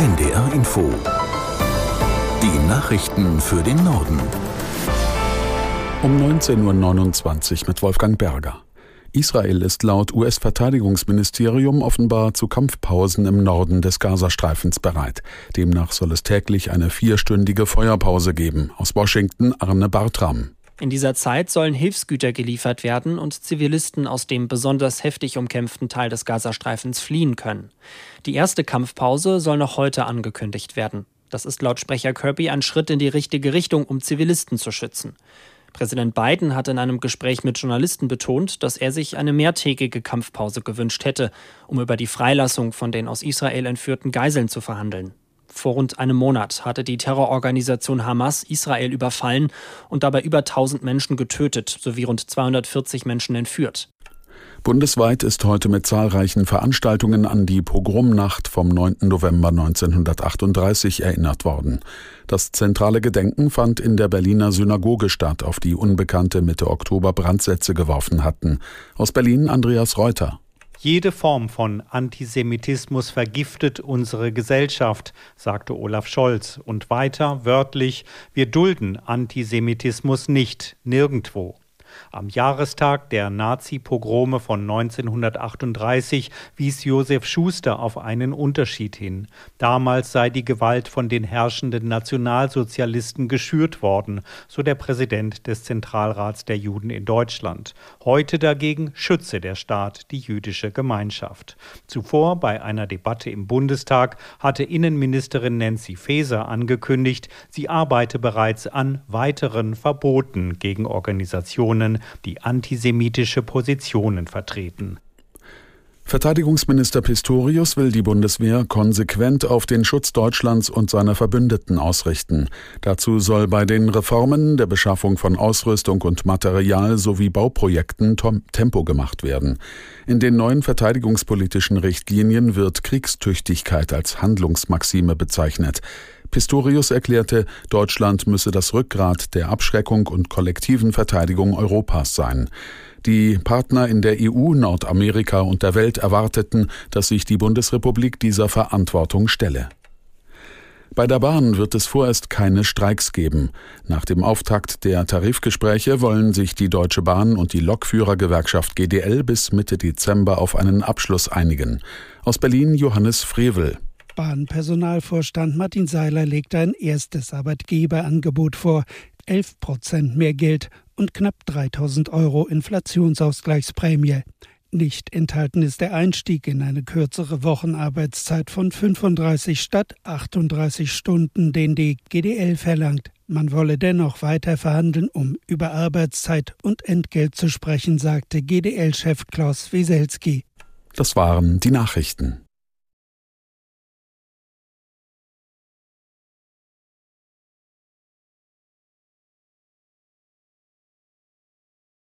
NDR Info. Die Nachrichten für den Norden. Um 19.29 Uhr mit Wolfgang Berger. Israel ist laut US-Verteidigungsministerium offenbar zu Kampfpausen im Norden des Gazastreifens bereit. Demnach soll es täglich eine vierstündige Feuerpause geben. Aus Washington Arne Bartram. In dieser Zeit sollen Hilfsgüter geliefert werden und Zivilisten aus dem besonders heftig umkämpften Teil des Gazastreifens fliehen können. Die erste Kampfpause soll noch heute angekündigt werden. Das ist laut Sprecher Kirby ein Schritt in die richtige Richtung, um Zivilisten zu schützen. Präsident Biden hat in einem Gespräch mit Journalisten betont, dass er sich eine mehrtägige Kampfpause gewünscht hätte, um über die Freilassung von den aus Israel entführten Geiseln zu verhandeln. Vor rund einem Monat hatte die Terrororganisation Hamas Israel überfallen und dabei über 1000 Menschen getötet sowie rund 240 Menschen entführt. Bundesweit ist heute mit zahlreichen Veranstaltungen an die Pogromnacht vom 9. November 1938 erinnert worden. Das zentrale Gedenken fand in der Berliner Synagoge statt, auf die Unbekannte Mitte Oktober Brandsätze geworfen hatten. Aus Berlin Andreas Reuter. Jede Form von Antisemitismus vergiftet unsere Gesellschaft, sagte Olaf Scholz. Und weiter wörtlich, wir dulden Antisemitismus nicht, nirgendwo. Am Jahrestag der Nazi-Pogrome von 1938 wies Josef Schuster auf einen Unterschied hin. Damals sei die Gewalt von den herrschenden Nationalsozialisten geschürt worden, so der Präsident des Zentralrats der Juden in Deutschland. Heute dagegen schütze der Staat die jüdische Gemeinschaft. Zuvor bei einer Debatte im Bundestag hatte Innenministerin Nancy Faeser angekündigt, sie arbeite bereits an weiteren Verboten gegen Organisationen Personen, die antisemitische Positionen vertreten. Verteidigungsminister Pistorius will die Bundeswehr konsequent auf den Schutz Deutschlands und seiner Verbündeten ausrichten. Dazu soll bei den Reformen der Beschaffung von Ausrüstung und Material sowie Bauprojekten Tempo gemacht werden. In den neuen verteidigungspolitischen Richtlinien wird Kriegstüchtigkeit als Handlungsmaxime bezeichnet. Pistorius erklärte, Deutschland müsse das Rückgrat der Abschreckung und kollektiven Verteidigung Europas sein. Die Partner in der EU, Nordamerika und der Welt erwarteten, dass sich die Bundesrepublik dieser Verantwortung stelle. Bei der Bahn wird es vorerst keine Streiks geben. Nach dem Auftakt der Tarifgespräche wollen sich die Deutsche Bahn und die Lokführergewerkschaft GDL bis Mitte Dezember auf einen Abschluss einigen. Aus Berlin Johannes Frevel. Bahnpersonalvorstand Martin Seiler legt ein erstes Arbeitgeberangebot vor. 11 Prozent mehr Geld und knapp 3000 Euro Inflationsausgleichsprämie. Nicht enthalten ist der Einstieg in eine kürzere Wochenarbeitszeit von 35 statt 38 Stunden, den die GDL verlangt. Man wolle dennoch weiter verhandeln, um über Arbeitszeit und Entgelt zu sprechen, sagte GDL-Chef Klaus Wieselski. Das waren die Nachrichten.